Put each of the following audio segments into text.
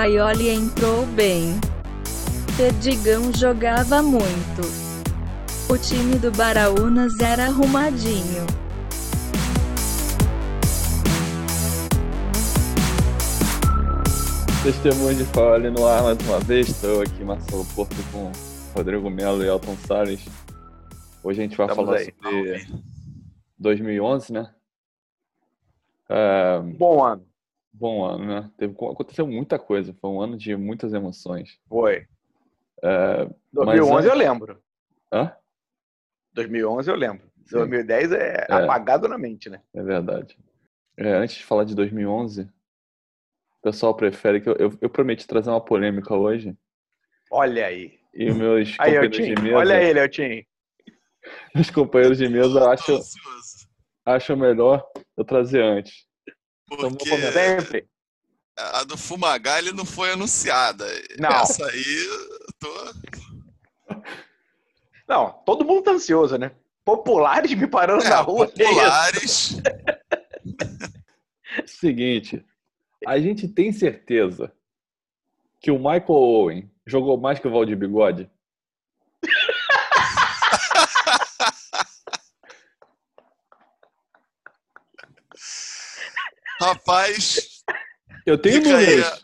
Paioli entrou bem. Perdigão jogava muito. O time do Baraunas era arrumadinho. Testemunho de Paioli no ar mais uma vez. Estou aqui, Marcelo Porto, com Rodrigo Melo e Elton Salles. Hoje a gente vai Estamos falar aí. sobre 2011, né? É, Bom ano. Bom ano, né? Teve, aconteceu muita coisa. Foi um ano de muitas emoções. Foi. É, 2011 Mas, eu lembro. hã? 2011 eu lembro. Sim. 2010 é, É. apagado na mente, né? É verdade. É, antes de falar de 2011, o pessoal prefere que eu, eu, eu prometi trazer uma polêmica hoje Olha aí. e os meus Aí, companheiros de mesa, Olha ele, Eltinho. os companheiros de mesa acham, acham melhor eu trazer antes. Porque. Sempre. a do Fumagalli não foi anunciada. Não. Essa aí, eu tô... Não, todo mundo tá ansioso, né? Populares me parando na É, rua. que isso? populares. Seguinte, a gente tem certeza que o Michael Owen jogou mais que o Valdir Bigode? Rapaz, Eu tenho números.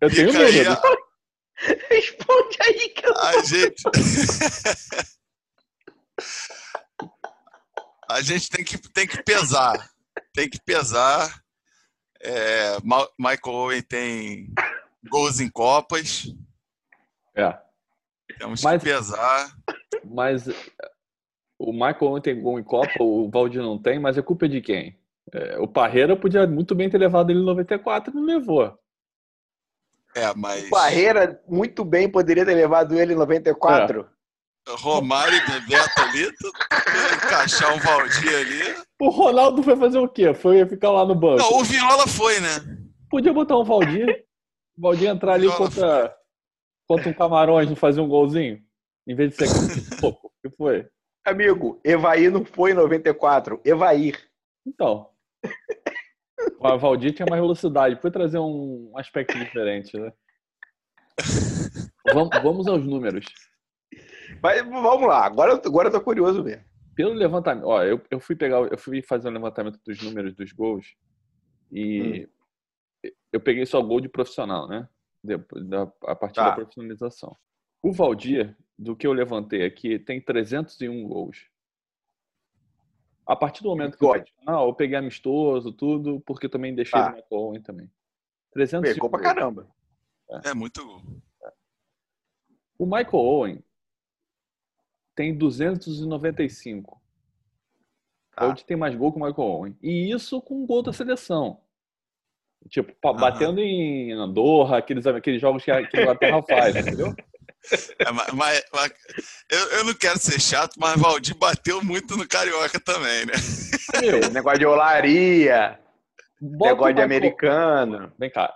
Eu tenho números. a, Responde aí que eu a gente. A gente tem que, tem que pesar. Tem que pesar. É, Michael Owen tem gols em Copas. É. Temos Mas- que pesar. Mas eh, o Michael Owen tem gol em Copa, o Valdir não tem, mas é culpa de quem? É, o Parreira podia muito bem ter levado ele em 94 e não levou. É, mas Barreira muito bem poderia ter levado ele em 94. Romário e Bebeto ali, tu- encaixar um Valdir ali. O Ronaldo foi fazer o quê? Foi ficar lá no banco. Não, o Viola foi, né? Podia botar um Valdir. O Valdir entrar ali contra, contra um Camarões e fazer um golzinho. Em vez de ser pouco. O que foi? Amigo, Evair não foi em 94. Evair. Então. O Valdir tinha mais velocidade. Foi trazer um aspecto diferente, né? Vamos, vamos aos números. Mas vamos lá, agora, eu tô- agora eu tô curioso mesmo. Pelo levantamento, ó, eu, eu fui pegar, eu fui fazer um levantamento dos números dos gols e eu peguei só gol de profissional, né? Depois da, a partir Tá. da profissionalização. O Valdir, do que eu levantei aqui, tem 301 gols. A partir do momento que eu, profissional, eu peguei amistoso, tudo, porque também deixei Tá. o Michael Owen também. 301 Pegou pra caramba. É muito gol. O Michael Owen tem 295. Tá. Hoje tem mais gol que o Michael Owen. E isso com gol da seleção. Tipo, batendo em Andorra, aqueles, aqueles jogos que a, que a Inglaterra faz, entendeu? É, mas, mas- mas- eu, eu não quero ser chato, mas Valdir bateu muito no Carioca também, né? Meu, negócio de olaria, bota negócio de americano. Vem cá.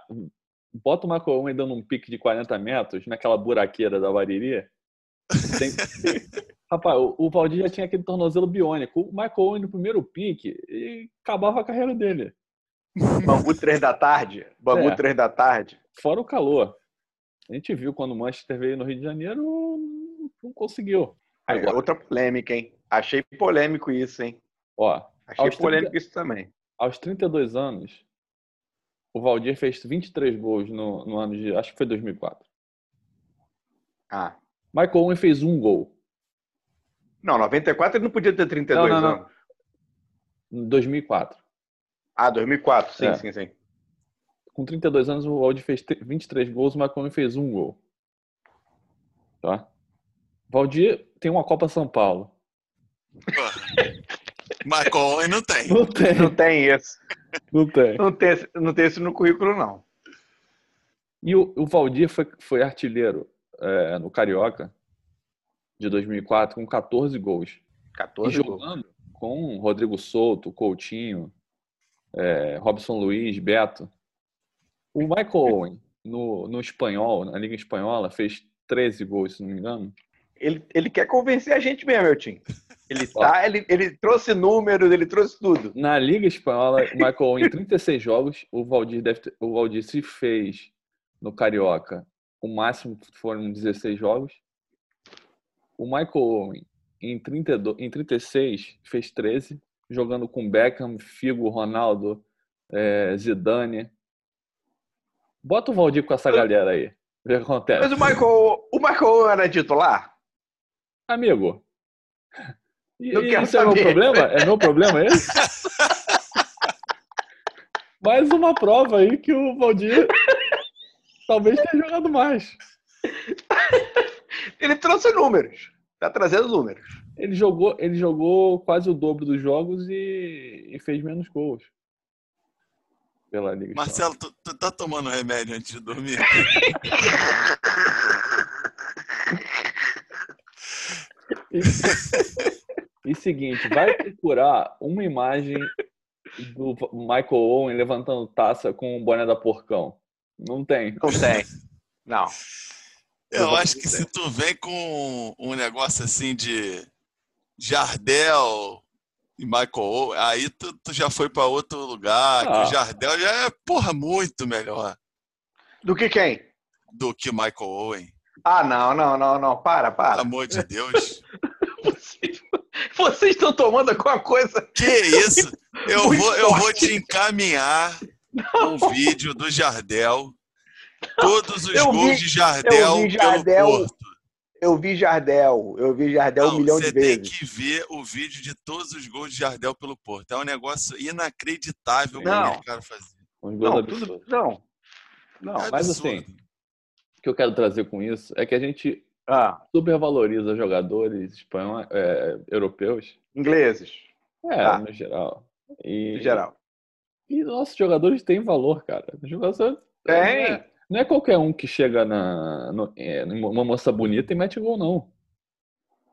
Bota o Michael Owen dando um pique de 40 metros naquela buraqueira da Bariri. Tem- Rapaz, o, o Valdir já tinha aquele tornozelo biônico. O Michael Owen no primeiro pique e acabava a carreira dele. Bangu 3 da tarde. Bangu É. 3 da tarde. Fora o calor. A gente viu quando o Manchester veio no Rio de Janeiro, não conseguiu. Agora. outra polêmica, hein? Achei polêmico isso, hein? Ó, Achei polêmico isso também. aos 32 anos, o Valdir fez 23 gols no, no ano de. Acho que foi 2004. Ah. Michael Owen fez um gol. Não, 94 ele não podia ter 32 Não, não, não. anos. Em 2004. Ah, 2004, sim, É. sim, sim. Com 32 anos, o Valdir fez te- 23 gols, o Owen fez um gol. Tá? Valdir tem uma Copa São Paulo. Owen não tem. Não tem, Não tem isso. não tem. Não tem, esse- não tem isso no currículo, não. E o, o Valdir foi, foi artilheiro é, no Carioca de 2004 com 14 gols. E 14 gols. jogando com Rodrigo Souto, Coutinho, é, Robson Luiz, Beto. O Michael Owen, no, no espanhol, na Liga Espanhola, fez 13 gols, se não me engano. Ele, ele quer convencer a gente mesmo, meu time. Ele, tá, ele, ele trouxe números, ele trouxe tudo. Na Liga Espanhola, o Michael Owen, em 36 jogos, o Valdir, deve ter- o Valdir se fez no Carioca, o máximo foram 16 jogos. O Michael Owen, em, 32, em 36, fez 13, jogando com Beckham, Figo, Ronaldo, é, Zidane. Bota o Valdir com essa galera aí. Vê o que acontece. Mas o Michael, o Michael era titular? Amigo. E, quero isso é meu saber. problema? É meu problema esse? Mais uma prova aí que o Valdir talvez tenha jogado mais. Ele trouxe números. Tá trazendo números. Ele jogou, ele jogou quase o dobro dos jogos e, e fez menos gols. Pela Liga Marcelo, tu, tu tá tomando remédio antes de dormir? E, e seguinte, vai procurar uma imagem do Michael Owen levantando taça com o boné da Porcão. Não tem. Não tem. Não. Eu acho que se tu vem com um negócio assim de Jardel e Michael Owen, aí tu, tu já foi pra outro lugar. que Ah. o Jardel já é, porra, muito melhor Do que quem? do que Michael Owen. Ah, não, não, não, não. Para, Pelo para. amor de Deus. Vocês, vocês estão tomando alguma coisa. Que isso? Eu vou, eu vou te encaminhar um vídeo do Jardel. Todos os Eu vi- gols de Jardel, eu vi Jardel pelo Porto. Eu vi Jardel. Eu vi Jardel um Não, milhão de você tem vezes. que ver o vídeo de todos os gols de Jardel pelo Porto. É um negócio inacreditável o Não. que o cara fazia. Não, tudo, não. Não. É mas absurdo. assim, O que eu quero trazer com isso é que a gente Ah, supervaloriza jogadores espanhóis, é, europeus, ingleses, é, Tá. no geral. E, em geral. E nossos jogadores têm valor, cara. Jogadores- Tem. é, não é qualquer um que chega na, no- é, numa moça bonita e mete gol, não.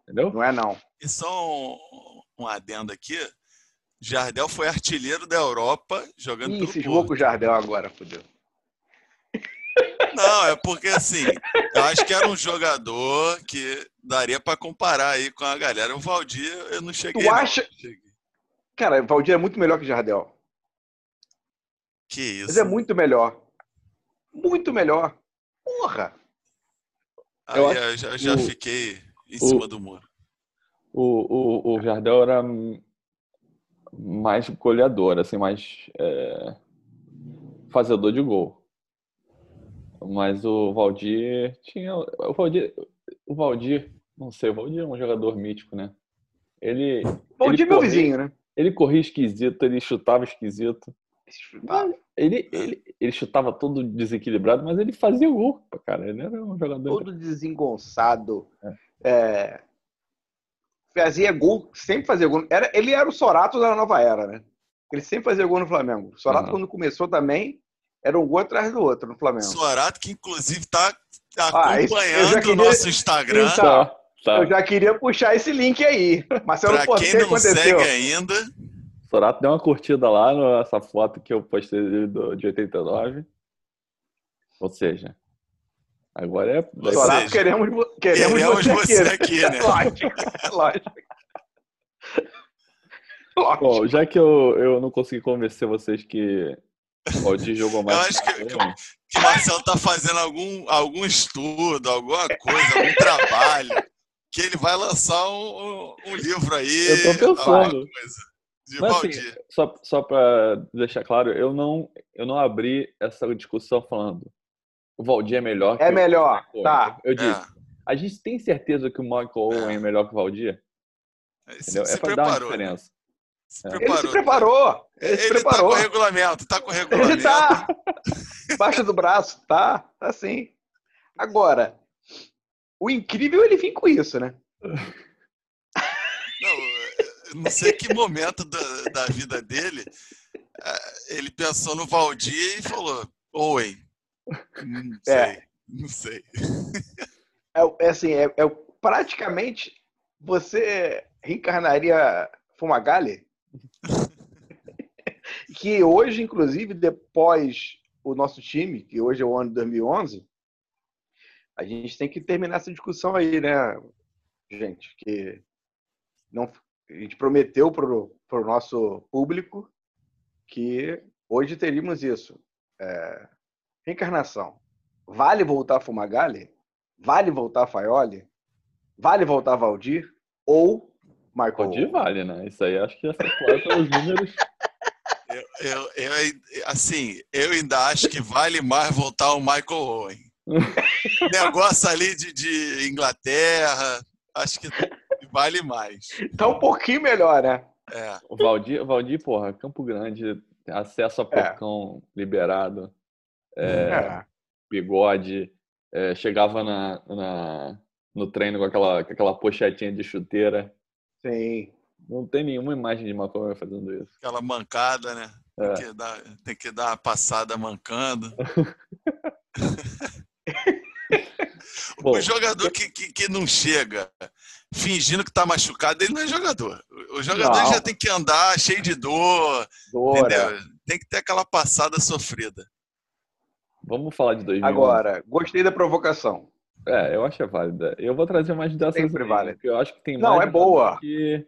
Entendeu? Não é não. E só um, um adendo aqui. Jardel foi artilheiro da Europa jogando Ih, pelo cismou com o Jardel agora, fodeu. Não, é porque assim, eu acho que era um jogador que daria pra comparar aí com a galera. O Valdir, eu não cheguei. Tu não. acha- Cheguei. Cara, o Valdir é muito melhor que o Jardel. Que isso? Mas é muito melhor. Muito melhor. Porra! Aí eu eu, já, já o- fiquei em o- cima do muro. O, o, o Jardel era mais goleador, assim, mais é, fazedor de gol. Mas o Valdir tinha. O Valdir, o Valdir, não sei, o Valdir é um jogador mítico, né? Ele, Valdir é meu corria- vizinho, né? ele corria esquisito, ele chutava esquisito. Ele, ele, ele chutava todo desequilibrado, mas ele fazia gol, cara. Ele era um jogador. Todo desengonçado. É, Fazia gol, sempre fazia gol. Era, ele era o Sorato da nova era, né? Ele sempre fazia gol no Flamengo. O Sorato, Aham. quando começou também, era um gol atrás do outro no Flamengo. Sorato, que inclusive tá Ah, eu acompanhando o queria- nosso Instagram. Então, Tá, tá. Eu já queria puxar esse link aí. Marcelo, Pra pô, o quem que não aconteceu? segue ainda, Sorato deu uma curtida lá nessa foto que eu postei do- de 89. Ou seja, agora é. Ou Sorato, seja, queremos, queremos, queremos você, você aqui. aqui, né? Lógico, lógico. Lógico. Bom, já que eu, eu não consegui convencer vocês que o jogou mais. Eu acho que- eu, que o Marcelo tá fazendo algum, algum estudo, alguma coisa, algum trabalho, que ele vai lançar um, um livro aí. Eu tô pensando. De Mas, assim, só só para deixar claro, eu não, eu não abri essa discussão falando o Valdir é melhor que É o melhor, Michael tá. Eu disse, É, a gente tem certeza que o Michael Owen é melhor que o Valdir? se, Entendeu? se É para dar né? diferença. Se É. Ele se preparou. Ele, se Ele tá preparou. com o regulamento, tá com o regulamento. Ele tá. Embaixo do braço, tá? Tá sim. Agora, o incrível é ele vir com isso, né? Não, sei que momento da, da vida dele eh, ele pensou no Valdir e falou: Owen. Não sei. É. Não sei. É, é assim, é, é praticamente você reencarnaria Fumagalli, que hoje, inclusive, depois o nosso time, que hoje é o ano de 2011, a gente tem que terminar essa discussão aí, né, gente? Que não, a gente prometeu para o nosso público que hoje teríamos isso, é, reencarnação. Vale voltar Fumagalli? Vale voltar Faioli? Vale voltar Valdir? Ou Marco? Valdir vale, né? Isso aí acho que está claro pelos números. Eu, eu, eu, assim, eu ainda acho que vale mais voltar o Michael Owen. Negócio ali de, de Inglaterra, acho que vale mais. Tá um pouquinho melhor, né? É. O Valdir, o Valdir, porra, Campo Grande, acesso a porcão liberado, é, É. bigode, é, chegava na, na- no treino com aquela, com aquela pochetinha de chuteira. Sim. Não tem nenhuma imagem de Macomer fazendo isso. Aquela mancada, né? Tem, É. que dar, tem que dar uma passada mancando. Bom, o jogador que, que, que não chega fingindo que tá machucado, ele não é jogador. O jogador Não. já tem que andar cheio de dor, Dora. entendeu? Tem que ter aquela passada sofrida. vamos falar de 2011. Agora, gostei da provocação. É, eu acho que é válida. Eu vou trazer mais dessas Sempre aí, porque eu acho que tem Não, mais é boa. que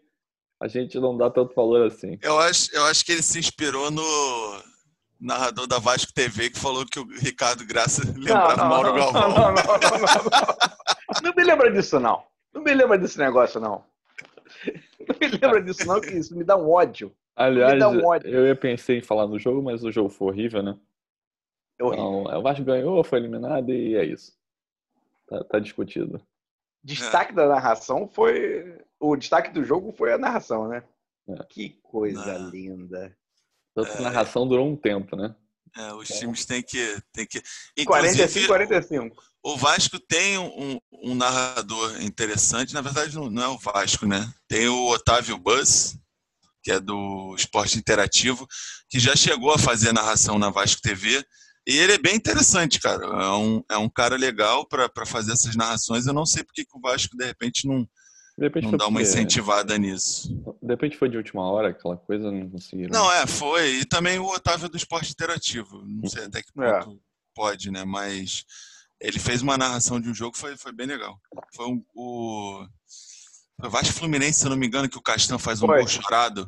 a gente não dá tanto valor assim. Eu acho, eu acho que ele se inspirou no narrador da Vasco TV que falou que o Ricardo Graça lembrava o Mauro não, Galvão. Não, não, não, não, não. Não me lembra disso, não. Não me lembra desse negócio, não. Não me lembra disso, não, que isso me dá um ódio. Aliás, dá um ódio. eu ia pensei em falar no jogo, mas o jogo foi horrível, né? É horrível. Então, o Vasco ganhou, foi eliminado e é isso. Tá, tá discutido. Destaque da narração foi. O destaque do jogo foi a narração, né? É. Que coisa É. linda. Tanto que a É. narração durou um tempo, né? É, os times têm que. Têm que... 45, Inclusive, 45. O Vasco tem um, um narrador interessante. Na verdade, não, é o Vasco, né? Tem o Otávio Bus, que é do Esporte Interativo, que já chegou a fazer narração na Vasco TV. E ele é bem interessante, cara. É um, é um cara legal para fazer essas narrações. Eu não sei porque que o Vasco, de repente, não, De repente, não dá uma incentivada nisso. De repente foi de última hora, aquela coisa, não conseguiram. Não, é, foi. E também o Otávio do Esporte Interativo. Não sei até que É. ponto pode, né? Mas ele fez uma narração de um jogo, foi, foi bem legal. Foi um, o. Foi Vasco Fluminense, se eu não me engano, que o Castan faz um Foi. gol chorado.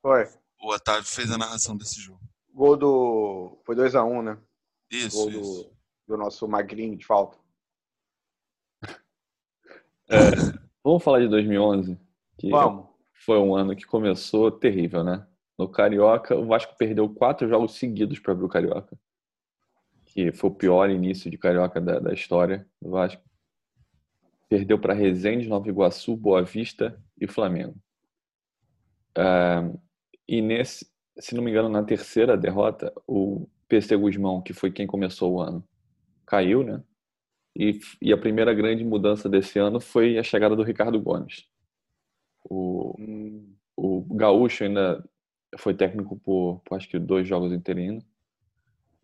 Foi. O Otávio fez a narração desse jogo. Gol do. Foi 2x1, né? Isso, Gol isso. do, do nosso magrinho de falta. Vamos falar de 2011? Que Vamos. foi um ano que começou terrível, né? No Carioca, o Vasco perdeu quatro jogos seguidos para abrir o Carioca. Que foi o pior início de Carioca da, da história do Vasco. Perdeu para Resende, Nova Iguaçu, Boa Vista e Flamengo. Ah, e nesse, se não me engano, na terceira derrota, o PC Guzmão, que foi quem começou o ano, caiu, né? E, e a primeira grande mudança desse ano foi a chegada do Ricardo Gomes. O, Hum, o Gaúcho ainda foi técnico por, por acho que dois jogos interinos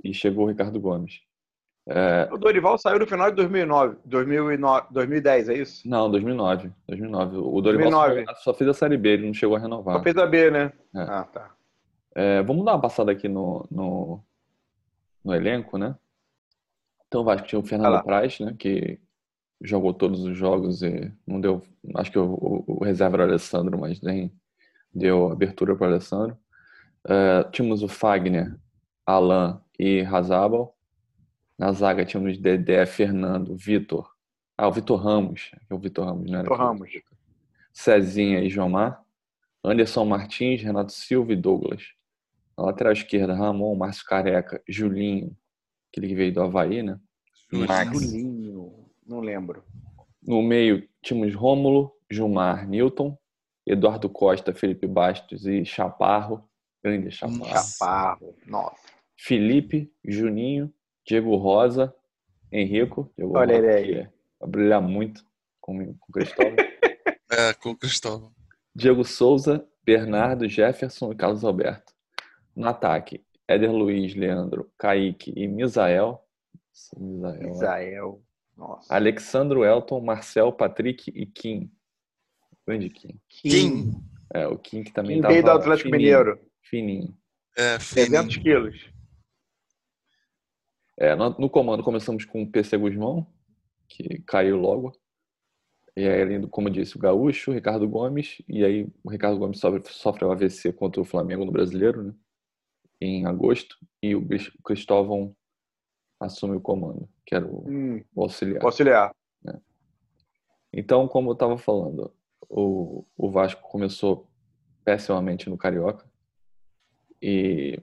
e chegou o Ricardo Gomes. É, O Dorival saiu no final de 2009, 2009 2010, é isso? não, 2009, 2009. O Dorival 2009. Só, fez a Série B, ele não chegou a renovar. Só fez a B, né? É. Ah, tá. É, vamos dar uma passada aqui no, no, no elenco, né? Então, Vasco tinha o Fernando. Praz, né? Que jogou todos os jogos e não deu. Acho que o, o, o reserva era o Alessandro, mas nem deu abertura para o Alessandro. É, tínhamos o Fagner, Alan e Razabal. Na zaga tínhamos Dedé, Fernando, Vitor. Ah, o Vitor Ramos. É o Vitor Ramos, né? Vitor Ramos. Cezinha e Jomar. Anderson Martins, Renato Silva e Douglas. Na lateral esquerda, Ramon, Márcio Careca, Julinho, aquele que veio do Havaí, né? Max. Julinho. Não lembro. No meio, tínhamos Rômulo, Gilmar, Newton, Eduardo Costa, Felipe Bastos e Chaparro. Grande Chaparro. Nossa. Chaparro. Nossa. Felipe, Juninho, Diego Rosa, Henrico. Diego Olha Rosa, ele aí. Vai brilhar muito com, com o Cristóvão. É, com o Cristóvão. Diego Souza, Bernardo, Jefferson e Carlos Alberto. No ataque, Éder Luiz, Leandro, Kaique e Misael. Misael, é. Israel. Nossa. Alexandro Elton, Marcel, Patrick e Kim. Grande Kim. Kim. É, o Kim que também Quem tava veio do Atlético fininho, Mineiro. Fininho. É, 300 fininho. quilos. É, no, no comando começamos com o PC Guzmão, que caiu logo. E aí, além do, como eu disse, o Gaúcho, o Ricardo Gomes. E aí o Ricardo Gomes sofre, sofre o AVC contra o Flamengo no Brasileiro, né? Em agosto. E o Cris- o Cristóvão assume o comando, que era o, Hum, o auxiliar. auxiliar. Então, como eu estava falando, o, o Vasco começou pessimamente no Carioca e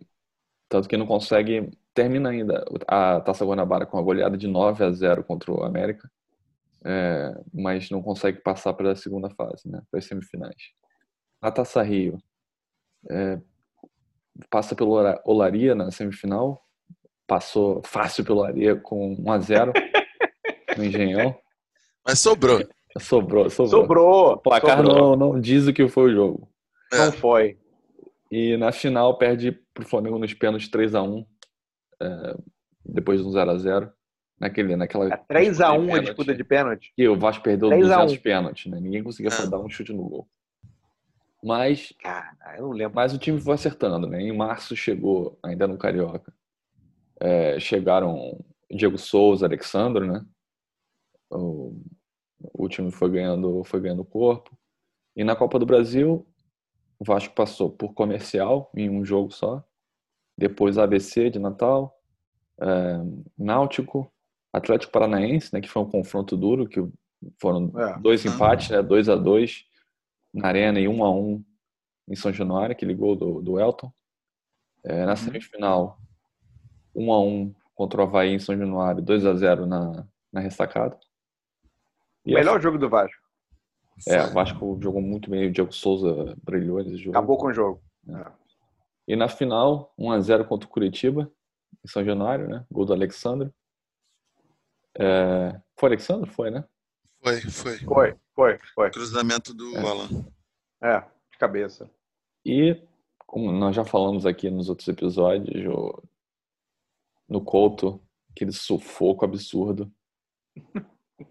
tanto que não consegue termina ainda a Taça Guanabara com a goleada de 9 a 0 contra o América, é, mas não consegue passar para a segunda fase, né, para as semifinais. A Taça Rio é, passa pelo Ola- Olaria na semifinal, passou fácil pelo Olaria com 1 a 0 no Engenhão. Mas sobrou. Sobrou, sobrou. Sobrou. O placar sobrou. não, não diz o que foi o jogo. Não foi. E na final perde pro Flamengo nos pênaltis 3x1, é, depois de um 0x0. Naquele, naquela É 3x1 a pênalti, disputa de pênalti. Que o Vasco perdeu 3 a 1. 200 pênaltis, né? Ninguém conseguia É. dar um chute no gol. Mas, Cara, eu não lembro. mas o time foi acertando, né? Em março chegou, ainda no Carioca, é, chegaram Diego Souza, Alexandre, né? O, o time foi ganhando, foi ganhando corpo. E na Copa do Brasil, o Vasco passou por comercial em um jogo só. Depois ABC de Natal, é, Náutico, Atlético Paranaense, né, que foi um confronto duro, que foram É. dois empates, né, 2 a 2 na Arena e 1 a 1 em São Januário, aquele gol do, do Elton. É, na semifinal, 1 a 1 contra o Havaí em São Januário, 2 a 0 na, na ressacada. O melhor jogo do Vasco. É, o Vasco jogou muito bem, o Diego Souza brilhou nesse jogo. Acabou com o jogo. E na final, 1x0 contra o Curitiba, em São Januário, né? Gol do Alexandre. É... Foi Alexandre? Foi, né? Foi, foi. Foi, foi, foi. Cruzamento do É. Alan. É, de cabeça. E, como nós já falamos aqui nos outros episódios, o- no Couto, aquele sufoco absurdo.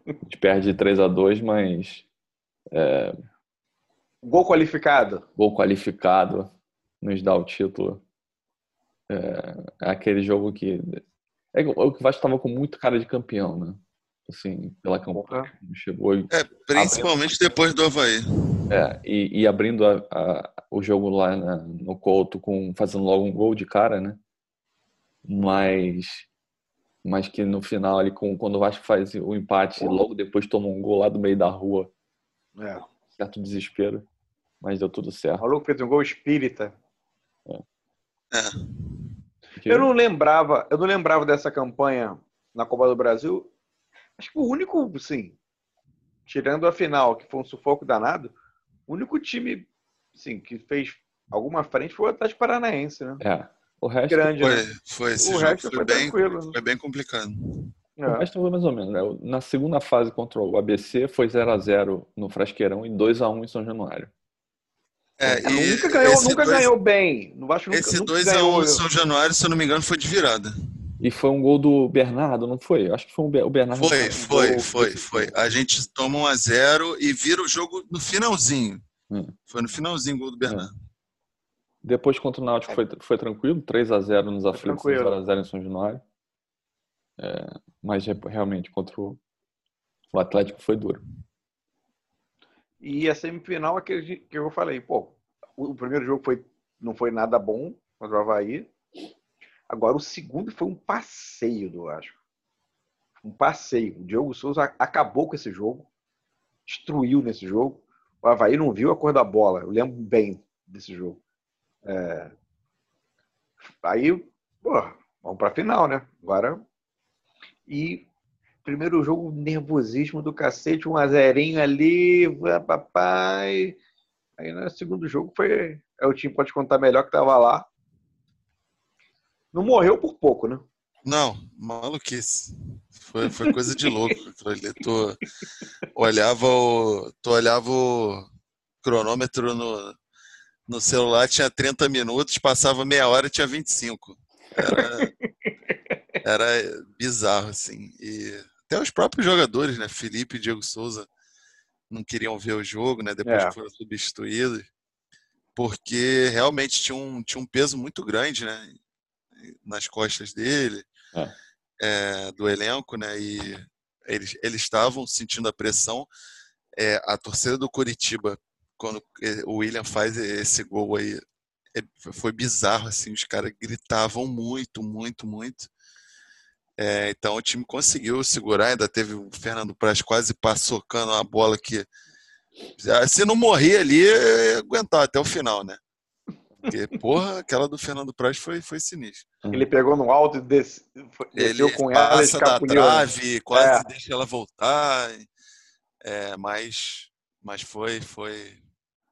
A gente perde 3x2, mas Gol qualificado. gol qualificado nos dá o título. É, é aquele jogo que. É que o Vasco estava com muito cara de campeão, né? Assim, pela campanha. Chegou e É, principalmente depois do Havaí. É, e, e abrindo a- a- o jogo lá na- no Couto, com, fazendo logo um gol de cara, né? Mas, mas que no final, ali, com, quando o Vasco faz o empate, e logo depois toma um gol lá do meio da rua, É. certo desespero, mas deu tudo O certo. maluco fez um gol espírita. É. Que- Eu não lembrava, eu não lembrava dessa campanha na Copa do Brasil. Acho que o único, sim, tirando a final, que foi um sufoco danado, o único time, sim, que fez alguma frente foi o Atlético Paranaense, né? É, o resto, Grande, Foi, né? foi. Esse O jogo resto foi foi bem, tranquilo, né? foi bem complicado. o É. resto foi mais ou menos, né? Na segunda fase contra o ABC foi 0x0 no Frasqueirão e 2x1 em São Januário. É, e nunca ganhou, esse nunca dois- ganhou bem. No Vasco nunca, Esse nunca 2x1 ganhou. em São Januário, se eu não me engano, foi de virada. E foi um gol do Bernardo, não foi? Acho que foi um o Bernardo. Foi, um foi, gol foi, foi. A gente toma 1 a 0 e vira o jogo no finalzinho. Hum. Foi no finalzinho o gol do Bernardo. Depois contra o Náutico foi, foi tranquilo, 3x0 nos aflitos, tranquilo. 0x0 em São Januário. É, mas re- realmente contra o, o Atlético foi duro. E a semifinal, aquele que eu falei, pô, o primeiro jogo foi, não foi nada bom contra o Havaí. Agora, o segundo foi um passeio do Vasco. Um passeio. O Diogo Souza a- acabou com esse jogo, destruiu nesse jogo. O Havaí não viu a cor da bola. Eu lembro bem desse jogo. É, Aí, pô, vamos pra final, né? Agora. E primeiro jogo, nervosismo do cacete, um azerinho ali, papai. Aí no segundo jogo foi. É o time pode contar melhor que tava lá. Não morreu por pouco, né? Não, maluquice. Foi, foi coisa de louco. Tu olhava o, tu olhava o cronômetro no, no celular, tinha 30 minutos, passava meia hora tinha 25. Era, era bizarro, assim. E até os próprios jogadores, né? Felipe e Diego Souza não queriam ver o jogo, né? Depois É. foram substituídos. Porque realmente tinha um, tinha um peso muito grande, né? Nas costas dele, é, do elenco, né? E eles, eles estavam sentindo a pressão. É, a torcida do Curitiba, quando é, o William faz esse gol aí, é, foi bizarro, assim, os caras gritavam muito, muito, muito. É, então o time conseguiu segurar, ainda teve o Fernando Praz quase passocando uma bola que se não morrer ali, ia aguentar até o final, né? Porque, porra, aquela do Fernando Praz foi, foi sinistra. Ele pegou no alto e desceu Ele com ela. passa da né? trave, quase É. deixa ela voltar. É, mas, mas foi, foi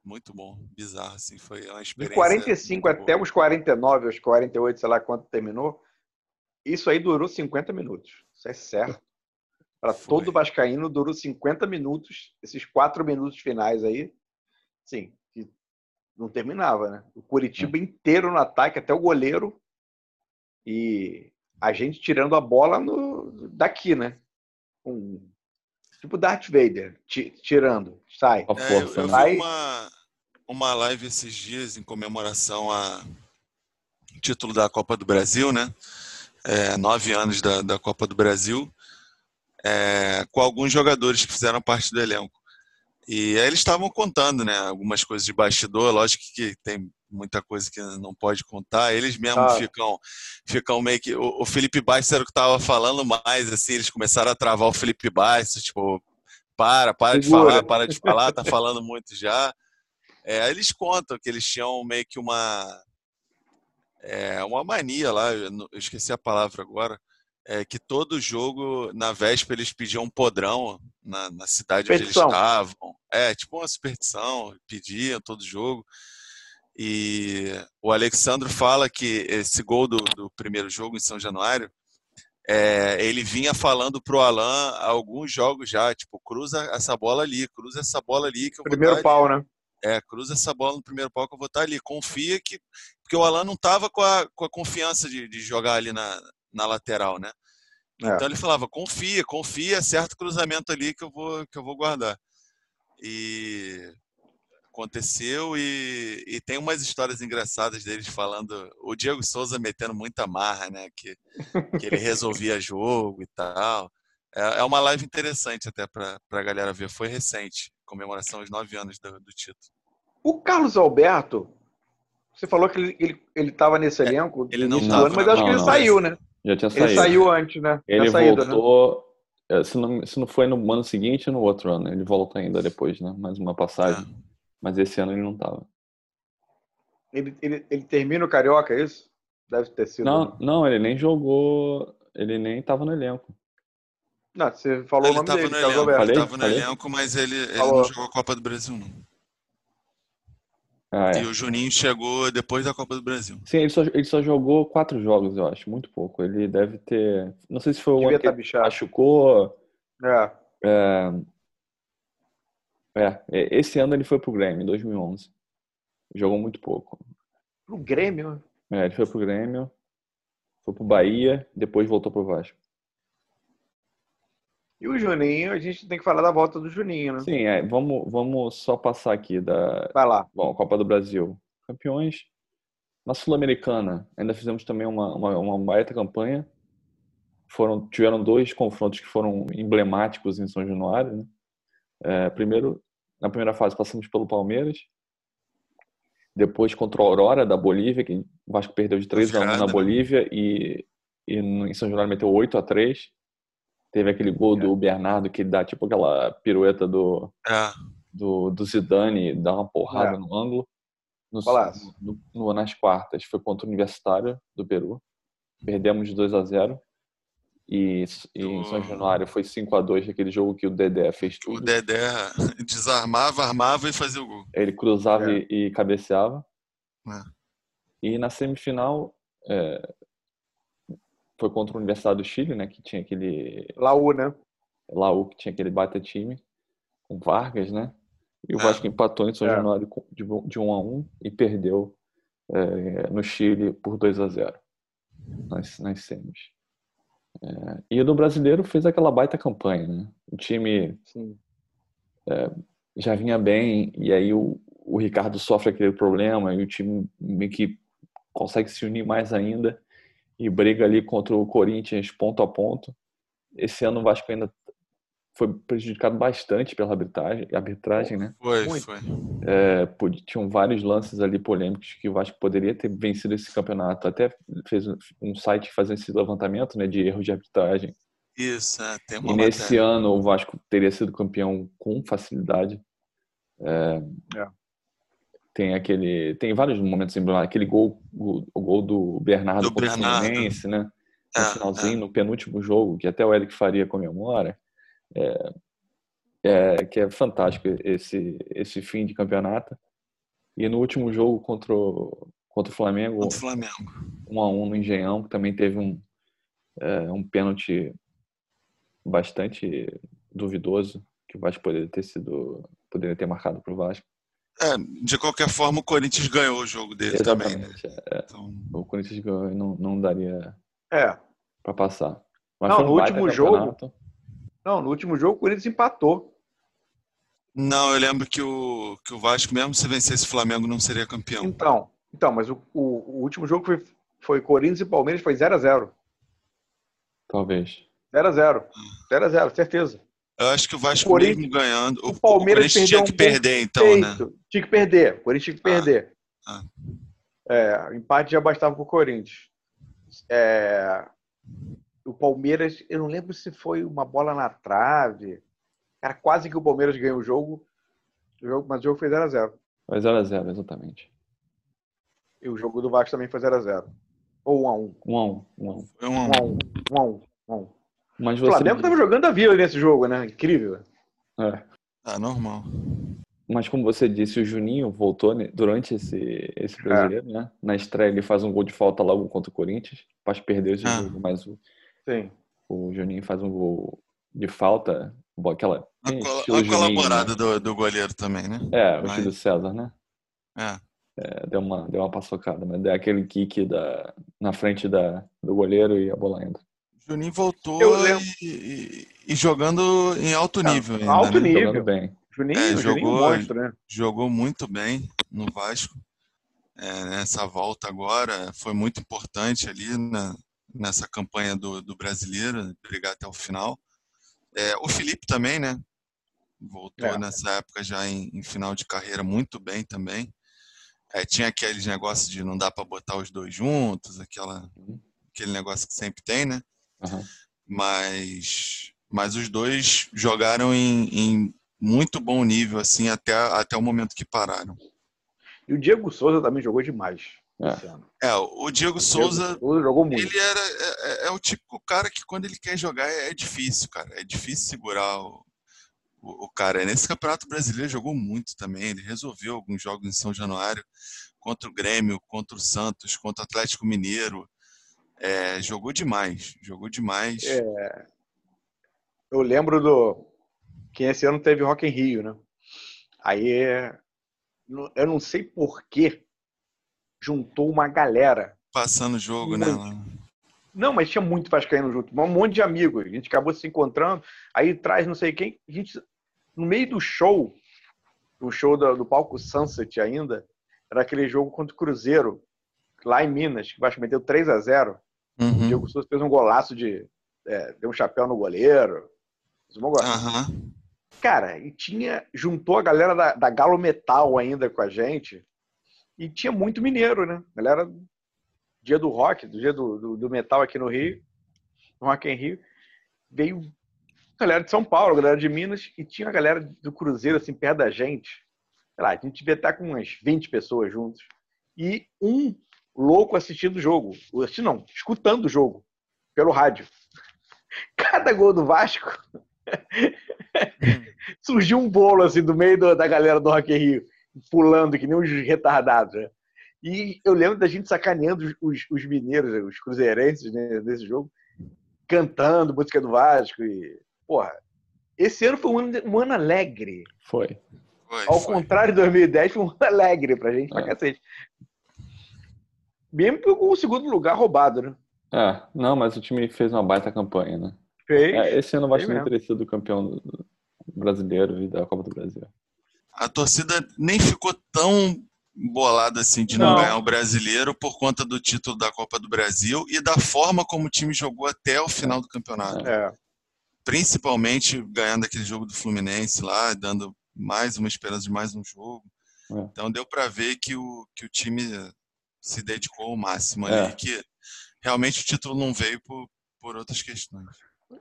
muito bom, bizarro, assim, foi uma De experiência. 45 muito até boa. os 49, os 48, sei lá quanto terminou, isso aí durou 50 minutos. Isso é certo. Para todo vascaíno durou 50 minutos, esses quatro minutos finais aí, sim, que não terminava, né? O Curitiba inteiro no ataque, até o goleiro, e a gente tirando a bola no, daqui, né? Com, tipo Darth Vader, ti- tirando, sai. A É, eu, força, eu né? Aí- vi uma, uma live esses dias em comemoração a título da Copa do Brasil, né? É, nove anos da, da Copa do Brasil, é, com alguns jogadores que fizeram parte do elenco. E aí eles estavam contando, né? Algumas coisas de bastidor, lógico que tem muita coisa que não pode contar. Eles mesmos Ah. ficam, ficam meio que. O, o Felipe Baixo era o que estava falando mais, assim, eles começaram a travar o Felipe Baixo, tipo, para, para de Segura. falar, para de falar, tá falando muito já. É, eles contam que eles tinham meio que uma é, uma mania lá, eu esqueci a palavra agora, é que todo jogo, na véspera, eles pediam um podrão na, na cidade onde eles estavam. É, tipo uma superstição, pediam todo jogo. E o Alexandro fala que esse gol do, do primeiro jogo em São Januário, é, ele vinha falando pro Alan alguns jogos já, tipo, cruza essa bola ali, cruza essa bola ali que eu Primeiro pau, né? É, cruza essa bola no primeiro pau que eu vou estar ali. Confia que. Porque o Alan não estava com a, com a confiança de, de jogar ali na, na lateral, né? É. Então ele falava: confia, confia, acerta o cruzamento ali que eu vou, que eu vou guardar. E aconteceu e, e tem umas histórias engraçadas deles falando. O Diego Souza metendo muita marra, né? Que, que ele resolvia jogo e tal. É, é uma live interessante até para a galera ver. Foi recente, comemoração aos nove anos do, do título. O Carlos Alberto, você falou que ele, ele, ele tava nesse elenco ele no não início do tava, ano, mas né? acho que Não, ele não. saiu, né? Já tinha Ele saído. saiu antes, né? Ele saído, né? voltou. eh, Se não, se não foi no ano seguinte, no outro ano. Ele volta ainda depois, né? Mais uma passagem. É. Mas esse ano ele não tava. Ele, ele, ele termina o Carioca, é isso? Deve ter sido. Não, né? não, ele nem jogou. Ele nem tava no elenco. Não, você falou o Ele nome estava dele, no elenco, Alberto. Falei? tava no Falei? elenco, mas ele, ele não jogou a Copa do Brasil, não. Ah, é. E o Juninho chegou depois da Copa do Brasil. Sim, ele só, ele só jogou quatro jogos, eu acho. Muito pouco. Ele deve ter. Não sei se foi o ano que ele bichado. machucou. É. É, é, é, esse ano ele foi pro Grêmio, em 2011. Jogou muito pouco. Pro Grêmio. É, ele foi pro Grêmio, foi pro Bahia, depois voltou pro Vasco. E o Juninho, a gente tem que falar da volta do Juninho, né? Sim, é, vamos, vamos só passar aqui da Vai lá. bom, Copa do Brasil. Campeões. Na Sul-Americana, ainda fizemos também uma, uma, uma baita campanha. Foram, tiveram dois confrontos que foram emblemáticos em São Januário. Né? É, primeiro, na primeira fase, passamos pelo Palmeiras. Depois contra a Aurora, da Bolívia, que o Vasco perdeu de 3 a 1 Virada, na né? Bolívia e, e no- em São Januário meteu 8 a 3 Teve aquele gol do Bernardo que dá tipo aquela pirueta do, É, do, do Zidane, dá uma porrada É. no ângulo. No, no- no- nas quartas foi contra o Universitário do Peru. Perdemos de 2 a 0 E, e em São Januário foi 5 a 2 aquele jogo que o Dedé fez o tudo. Dedé desarmava, armava e fazia o gol. Ele cruzava É. e, e cabeceava. É. E na semifinal é, foi contra a Universidade do Chile, né? Que tinha aquele Laú, né? Laú, que tinha aquele baita time, com Vargas, né? E o É. Vasco empatou em São É. Januário de, um- de 1 a 1 e perdeu é, no Chile por 2 a 0 nas, nas semis. É, e no brasileiro fez aquela baita campanha, né? O time Sim. já vinha bem, e aí o, o Ricardo sofre aquele problema, e o time meio que consegue se unir mais ainda e briga ali contra o Corinthians ponto a ponto. Esse ano o Vasco ainda foi prejudicado bastante pela arbitragem, arbitragem né? Foi, Muito. foi. É, tinham vários lances ali polêmicos que o Vasco poderia ter vencido esse campeonato. Até fez um- site fazendo esse levantamento né, de erros de arbitragem. Isso, é, tem uma E nesse ano o Vasco teria sido campeão com facilidade. É, É. Tem aquele, tem vários momentos emblemáticos. Aquele gol, o, o gol do Bernardo Do. Fluminense, né? No É, finalzinho, no penúltimo jogo, que até o Eric Faria comemora. É, é, que é fantástico esse, esse fim de campeonato. E no último jogo contra o, contra o Flamengo, Contra o Flamengo. um a um no Engenhão, que também teve um, é, um pênalti bastante duvidoso, que o Vasco poderia ter sido, poderia ter marcado para o Vasco. É, de qualquer forma, o Corinthians ganhou o jogo dele também. Né? Exatamente. é. Então, o Corinthians ganhou e não, não daria É. para passar. Mas Não, um no último jogo-. Não, no último jogo o Corinthians empatou. não, eu lembro que o, que o Vasco, mesmo se vencesse o Flamengo, não seria campeão. Então, então mas o, o- o último jogo foi, foi Corinthians e Palmeiras, foi 0x0. Talvez. 0x0. 0x0, certeza. Eu acho que o Vasco O Corinthians- mesmo ganhando. O, o Palmeiras o Corinthians tinha que um perder, então, né? Feito. Tinha que perder. O Corinthians tinha que Ah. perder. Ah. É, o empate já bastava pro Corinthians. É, o Palmeiras, eu não lembro se foi uma bola na trave. Era quase que o Palmeiras ganhou o jogo, o jogo mas o jogo foi 0x0. Foi 0x0, exatamente. E o jogo do Vasco também foi 0x0. Ou 1x1. 1x1. 1x1. Foi um a um. 1x1. 1x1. 1x1. Mas O você. Flamengo tava jogando a vida nesse jogo, né? Incrível. É. Ah, normal. Mas como você disse, o Juninho voltou né, durante esse, esse brasileiro, né? Na estreia ele faz um gol de falta logo contra o Corinthians. Quase perdeu esse Ah. jogo, mas o, Sim. o Juninho faz um gol de falta. bom, Aquela. Colo- estilo uma Juninho, colaborada né? do, do goleiro também, né? É, o Mas- estilo César, né? É. É, deu, uma, deu uma paçocada, mas deu aquele kick da, na frente da, do goleiro e a bola entra. Juninho voltou e, e- e jogando em alto nível ainda, alto né? nível. Bem. Juninho, É, Juninho jogou- monstro, né? Jogou muito bem no Vasco. É, nessa volta agora foi muito importante ali na, nessa campanha do, do brasileiro, brigar até o final. É, o Felipe também, né? Voltou É. nessa época já em, em final de carreira muito bem também. É, tinha aqueles negócios de não dá para botar os dois juntos, aquela, Uhum. aquele negócio que sempre tem, né? Aham. mas mas os dois jogaram em, em muito bom nível assim até até o momento que pararam. E o Diego Souza também jogou demais É. esse ano. É, o Diego O Souza Diego Souza jogou muito. ele era é, é- é o típico cara que quando ele quer jogar é, é difícil, cara, é difícil segurar o, o, o cara. Nesse Campeonato Brasileiro jogou muito também, ele resolveu alguns jogos em São Januário contra o Grêmio, contra o Santos, contra o Atlético Mineiro. É, jogou demais, jogou demais. É. Eu lembro do que esse ano teve Rock em Rio, né? Aí eu não sei por que juntou uma galera. Passando o jogo, né? Não, mas tinha muito vascaíno junto, um monte de amigos. A gente acabou se encontrando, aí traz não sei quem. A gente, no meio do show, o show do, do palco Sunset ainda, era aquele jogo contra o Cruzeiro, lá em Minas, que o Vasco meteu 3 a 0 O Uhum. Diego Souza fez um golaço de. É, deu um chapéu no goleiro. Fez um golaço. Aham. Cara, e tinha. Juntou a galera da, da Galo Metal ainda com a gente. E tinha muito mineiro, né? Galera. Dia do rock, do dia do, do, do metal aqui no Rio, no Rock em Rio. Veio galera de São Paulo, galera de Minas, e tinha a galera do Cruzeiro, assim, perto da gente. Sei lá, a gente devia estar com umas 20 pessoas juntos. E um louco assistindo o jogo. Assistindo não, escutando o jogo. Pelo rádio. Cada gol do Vasco surgiu um bolo assim do meio do- da galera do Rock in Rio, pulando que nem uns retardados. né? E eu lembro da gente sacaneando os, os- os mineiros, os cruzeirenses né, nesse jogo, cantando música do Vasco. E, porra, esse ano foi um ano, um ano alegre. Foi. Foi, Ao foi. contrário de 2010, foi um ano alegre pra gente, pra É. cacete. Mesmo com o segundo lugar roubado, né? É, não, mas o time fez uma baita campanha, né? Fez. É, esse ano o Vasco teria sido campeão do- do brasileiro e da Copa do Brasil. A torcida nem ficou tão bolada assim de não, Não. ganhar o brasileiro por conta do título da Copa do Brasil e da forma como o time jogou até o final do campeonato. É. principalmente ganhando aquele jogo do Fluminense lá, dando mais uma esperança de mais um jogo. É. Então deu para ver que o, que o time se dedicou ao máximo É. ali, que realmente o título não veio por, por outras questões.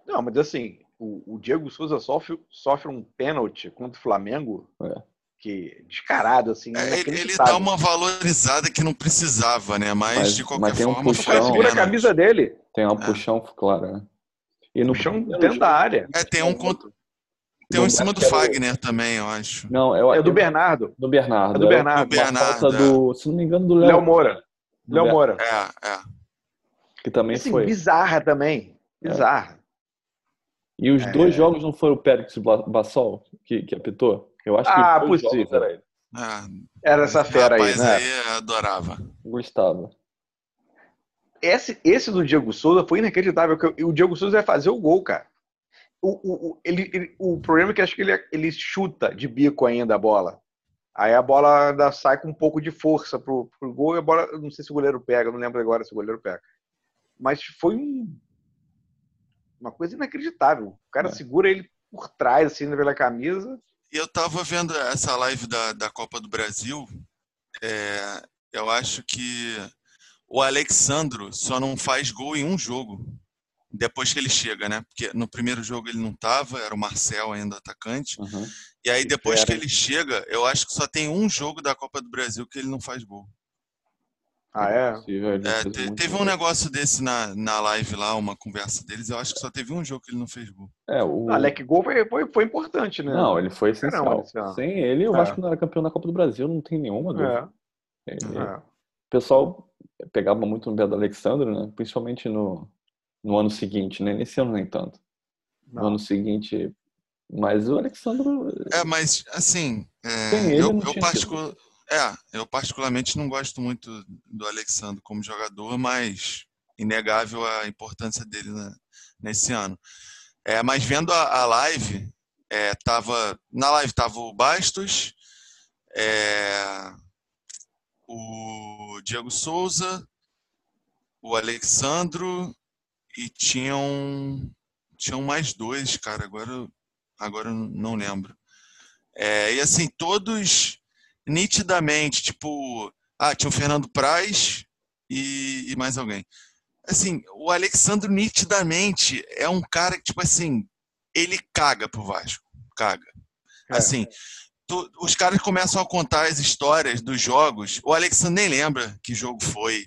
Não, mas assim, o, o Diego Souza sofre, sofre um pênalti contra o Flamengo É. que descarado, assim. É, ele, ele dá uma valorizada que não precisava, né? Mas, Mas- de qualquer mas tem um forma, O puxão. segura a camisa dele, Tem um É. puxão, claro, né? E no primeiro dentro da área. É, tem um, con- tem um em cima do que era o- Fagner também, eu acho. Não, eu, É do eu- Bernardo, do Bernardo. é do Bernardo. Do Uma Bernardo, falta é. do, se não me engano, do Léo, Léo Moura. do Léo Moura. É, é. que também Assim, foi. bizarra também. É. Bizarra. E os É. dois jogos não foi o Pérez Bassol que, que apitou? Eu acho que Ah, dois possível. jogos era ele. é. Era essa fera aí, né? aí adorava. Gostava. Esse, esse do Diego Souza foi inacreditável. que O Diego Souza vai fazer o gol, cara. O, o, ele, ele- o problema é que acho que ele, ele chuta de bico ainda a bola. Aí a bola ainda sai com um pouco de força pro, pro gol e a bola, não sei se o goleiro pega, não lembro agora se o goleiro pega. Mas foi um- uma coisa inacreditável. O cara É. segura ele por trás, assim, pela camisa. E eu tava vendo essa live da, da Copa do Brasil. é, eu acho que o Alexandro só não faz gol em um jogo. Depois que ele chega, né? Porque no primeiro jogo ele não tava, era o Marcel ainda atacante. Uhum. E aí Que depois que ele chega, eu acho que só tem um jogo da Copa do Brasil que ele não faz gol. Ah, é? É, te- teve um negócio desse na, na live lá, uma conversa deles. Eu acho que só teve um jogo que ele não fez gol. É, o... O Alec Gol foi, foi, foi importante, né? Não, ele foi essencial. Caramba, esse ano. Sem ele, o É. Vasco não era campeão da Copa do Brasil, não tem nenhuma dúvida. É, Ele- é. O pessoal pegava muito no pé do Alexandre, né? principalmente no, no ano seguinte, né? Nesse ano nem tanto. No Não. ano seguinte. Mas o Alexandre. É, mas assim, é, eu, eu, é, eu particularmente não gosto muito do Alexandre como jogador, mas inegável a importância dele na- nesse ano. É, mas vendo a, a live, é, tava, na live tava o Bastos, é, o Diego Souza, o Alexandro e tinham, tinham mais dois, cara, agora, agora não lembro. É, e assim, todos nitidamente, tipo, ah, tinha o Fernando Praz e, e mais alguém. Assim, o Alexandre nitidamente é um cara que, tipo assim, ele caga pro Vasco. Caga. É. Assim, tu- os caras começam a contar as histórias dos jogos. O Alexandre nem lembra que jogo foi,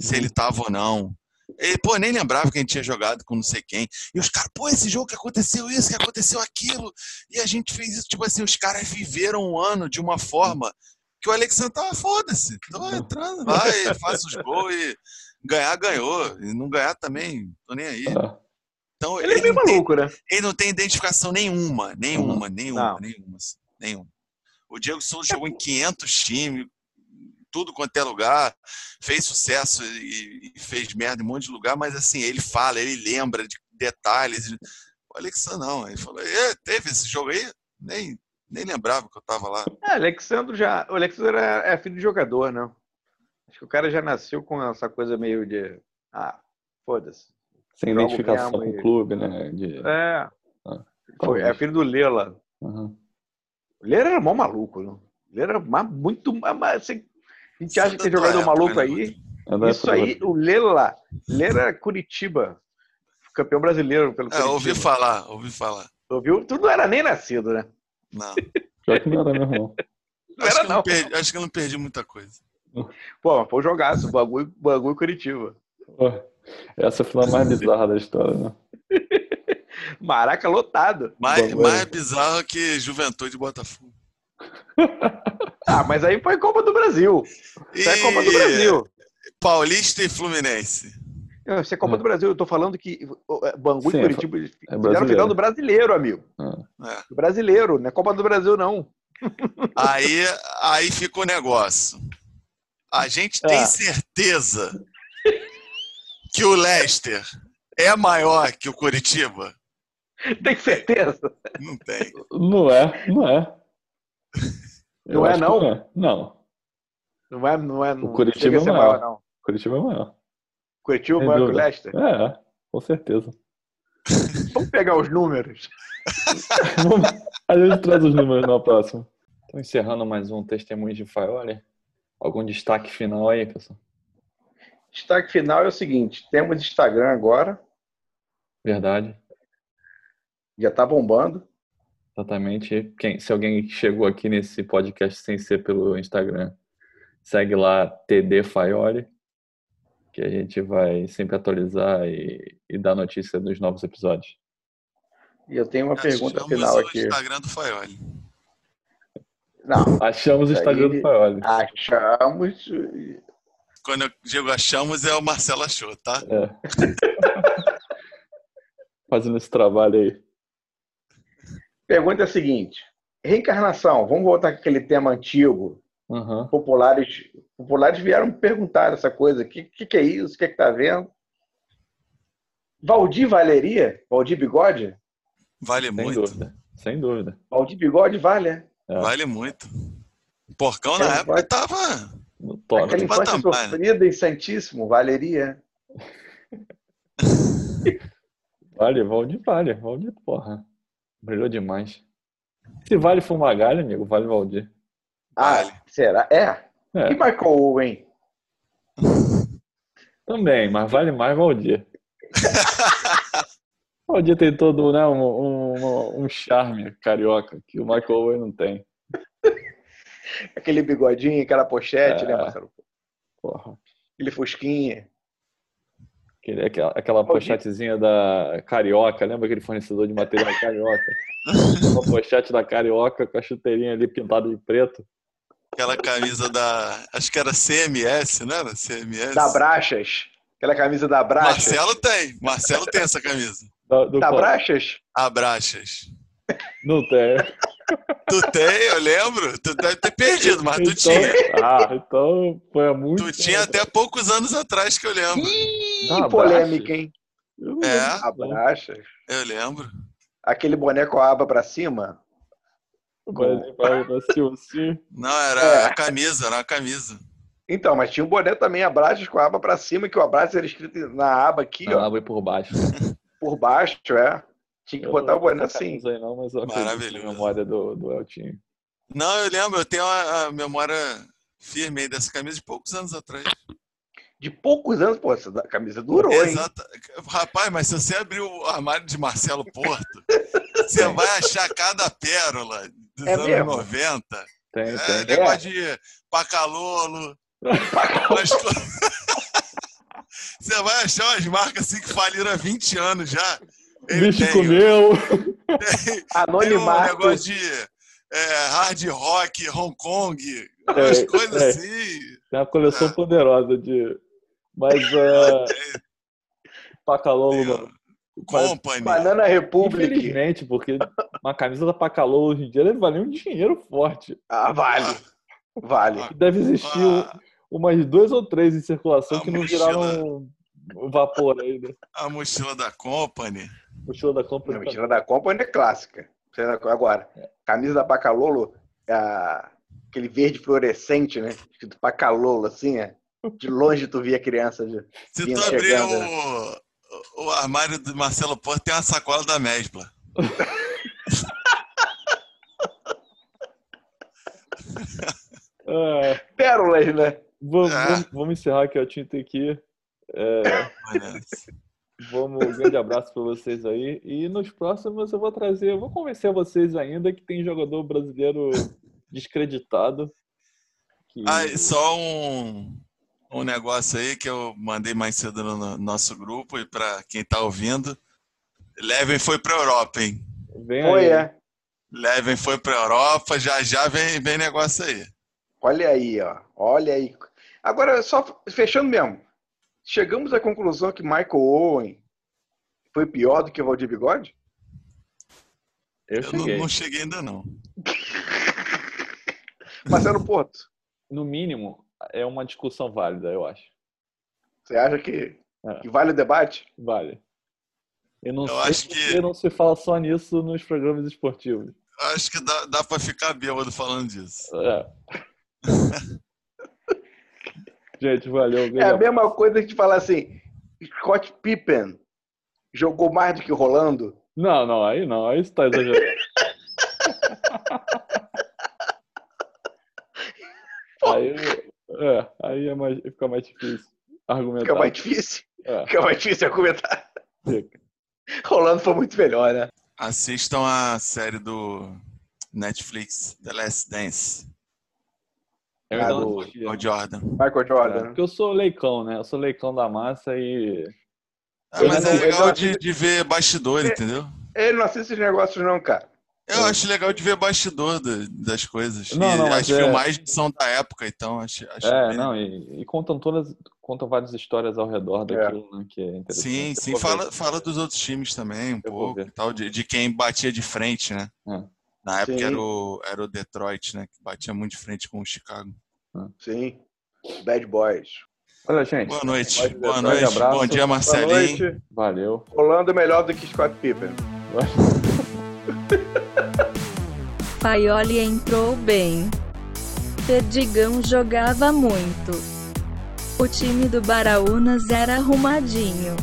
se ele tava ou não. Ele, pô, nem lembrava que a gente tinha jogado com não sei quem. E os caras, pô, esse jogo que aconteceu isso, que aconteceu aquilo. E a gente fez isso. Tipo assim, os caras viveram um ano de uma forma que o Alexandre tava, foda-se. Tô entrando, vai, faço os gols e ganhar, ganhou. E não ganhar também, tô nem aí. Ah, Então, Ele é meio não tem- maluco, né? ele não tem identificação nenhuma, nenhuma, nenhuma, Não. nenhuma, assim, nenhuma. O Diego Souza jogou em 500 times, tudo quanto é lugar, fez sucesso e, e fez merda em um monte de lugar, mas assim, ele fala, ele lembra de detalhes. O Alexandre não, ele falou, "É, teve esse jogo aí? Nem, nem lembrava que eu tava lá. É, Alexandre já. O Alexandre é, é filho de jogador, né? Acho que o cara já nasceu com essa coisa meio de. Ah, foda-se. sem Jogo identificação com o clube, né? De... É. Ah, Foi, é filho do Lela. Aham. O Lela era mó maluco, né? Ele era muito. assim, a gente acha que tem jogador época, maluco aí. É Isso aí, o Lela. Lela Curitiba. Campeão brasileiro pelo É, Curitiba. ouvi falar, ouvi falar. Ouviu? Tu não era nem nascido, né? Não. Pior que não era mesmo, não. Não acho, era, que eu não perdi, acho que eu não perdi muita coisa. Pô, foi um jogaço. Bagulho, bagulho Curitiba. Pô, Essa foi a mais bizarra da história, né? Maraca lotado. Mais, mais bizarro que Juventude de Botafogo. Ah, mas aí foi Copa do Brasil. Isso é Copa do E Brasil. Paulista e Fluminense. Isso é Copa É. do Brasil. Eu tô falando que o- Bangu Sim, e Curitiba eles fizeram brasileiro. final do brasileiro, amigo. É. Do brasileiro, não é Copa do Brasil, não. Aí, aí fica o negócio. A gente tem certeza que o Leicester é maior que o Curitiba? Tem certeza? Não tem. Não é, não é. Eu Não é, não? é. Não, Não é, não é. Não Curitiba chega a é maior. maior, não. Curitiba é maior. Curitiba é maior que o. Leicester? É, com certeza. Vamos pegar os números. A gente traz os números na próxima. Então, encerrando mais um Testemunho de Faioli. Algum destaque final aí, pessoal? Destaque final é o seguinte: temos Instagram agora, Verdade. já tá bombando. Exatamente. Quem, se alguém chegou aqui nesse podcast sem ser pelo Instagram, segue lá TD Faioli, que a gente vai sempre atualizar e, e dar notícia dos novos episódios. E eu tenho uma pergunta Achamos final o aqui. Instagram do Faioli. Não, Achamos o Instagram do Faioli. achamos. Quando eu digo achamos, é o Marcelo achou, tá? É. Fazendo esse trabalho aí. Pergunta é a seguinte: reencarnação. Vamos voltar com aquele tema antigo. Aham. Populares, populares vieram me perguntar essa coisa. O que, que, que é isso? O que é que tá vendo? Valdir valeria? Valdir bigode? Vale Sem muito. dúvida. Sem dúvida. Valdir bigode vale, é? É. Vale muito. Porcão na É, época vai- tava. No top. Aquela infância patamar, né? sofrida em Santíssimo, valeria. Vale, Valdir vale. Valdir, porra. Brilhou demais. Se vale Fumagalli, amigo, vale Valdir. Ah, Vale. será? É. É, E Michael Owen? também, mas vale mais Valdir. Valdir tem todo né, um, um, um charme carioca que o Michael Owen não tem. Aquele bigodinho, aquela pochete, É. né, Marcelo? Porra. Aquele fusquinha. Aquele, aquela, aquela pochetezinha da Carioca, lembra aquele fornecedor de material Carioca? Uma pochete da Carioca com a chuteirinha ali pintada de preto. Aquela camisa da. Acho que era CMS, não era? CMS. Da Brachas. Aquela camisa da Brachas. Marcelo tem. Marcelo tem essa camisa. Da, do Da qual- Brachas? Abraxas. Não tem. Tu tem, eu lembro. Tu deve ter perdido, mas tu Então- tinha. Ah, então foi há muito Tu tinha até poucos anos atrás que eu lembro. Ih, polêmica, hein? Eu É. A. Brachas. Eu lembro. Aquele boné com a aba pra cima. Vai- vai- vai ser assim. Não, era É. a camisa, era uma camisa. Então, mas tinha um boné também, Abraças, com a aba pra cima, que o Abraças era escrito na aba aqui, Não, ó, água por baixo. por baixo, é. Tinha que Eu botar o boné assim. Aí não, mas eu Maravilhoso. na memória do, do Eltinho. Não, eu lembro, eu tenho a, a memória firme aí dessa camisa de poucos anos atrás. De poucos anos, pô, essa camisa durou, hein? Exata. Rapaz, mas se você abrir o armário de Marcelo Porto, você vai achar cada pérola dos É anos mesmo? 90. Tem, É, tem. negócio de pacalolo. co- Você vai achar umas marcas assim que faliram há 20 anos já. Ele Bicho tem, comeu. tem um Anonimato. negócio de é, hard rock, Hong Kong, umas É, coisas é. assim. Tem uma coleção É. poderosa de. Mas. Uh, Pacalolo, não. Mas, Company. Banana Republic. Infelizmente, porque uma camisa da Pacalolo hoje em dia deve valer um dinheiro forte. Ah, vale. Vale. Deve existir Ah, um- umas duas ou três em circulação que não mochila. viraram um vapor ainda. a mochila da Company. Mochila da compra. A mentira da Company é clássica. Agora, camisa da Pacalolo, a- aquele verde fluorescente, né? Escrito Pacalolo, assim, é. De longe tu via criança. De... Se Vinha tu abrir chegando, o, o armário do Marcelo Porto, tem uma sacola da Mesbla. Ah, Pérolas, né? vamos, Ah. vamos, vamos encerrar que eu tinha que aqui. É, Vamos, um grande abraço para vocês aí. E nos próximos eu vou trazer, eu vou convencer vocês ainda que tem jogador brasileiro descreditado. Que... Ah, e só um, um negócio aí que eu mandei mais cedo no no nosso grupo e para quem tá ouvindo. Levem foi pra Europa, hein? Vem Foi, aí. é. Levem foi pra Europa, já já vem, vem negócio aí. Olha aí, ó. Olha aí. Agora, só fechando mesmo. Chegamos à conclusão que Michael Owen foi pior do que o Valdir Bigode? Eu Eu não, cheguei. não cheguei ainda não. Marcelo Porto, No mínimo, é uma discussão válida, eu acho. você acha que, É. que vale o debate? Vale. Eu não Eu sei acho que- não se fala só nisso nos programas esportivos. Acho que dá, dá para ficar bêbado falando disso. É. Gente, valeu. É a mesma coisa que te falar assim, Scott Pippen jogou mais do que o Rolando? Não, não, aí não, aí você tá exagerando. aí, é, aí é mais, fica mais difícil argumentar. Fica mais difícil. É, Fica mais difícil argumentar. fica. Rolando foi muito melhor, né? Assistam a série do Netflix, The Last Dance, Eu Ah, o Jordan. Michael É, Jordan. porque eu sou leicão, né? Eu sou leicão da massa e. Ah, mas não- é legal não- de, de ver bastidor, entendeu? Ele não assiste esses negócios, não, cara. Eu acho legal de ver bastidor da- das coisas. Não, e não, as é- filmagens são da época, então acho, acho É, bem- não, e, e contam todas, contam várias histórias ao redor daquilo, né? Que é interessante. Sim, Eu sim. ver. Fala, fala dos outros times também, um Eu pouco, e tal, de, de quem batia de frente, né? É. Na época Sim. era o, era o Detroit, né? Que batia muito de frente com o Chicago. Sim. Bad Boys. Olha, gente, Boa noite. Boa grande noite. abraço. Bom dia, Boa Marcelinho. noite. valeu. Rolando melhor do que Scott Pippen. Paioli entrou bem. Perdigão jogava muito. O time do Baraunas era arrumadinho.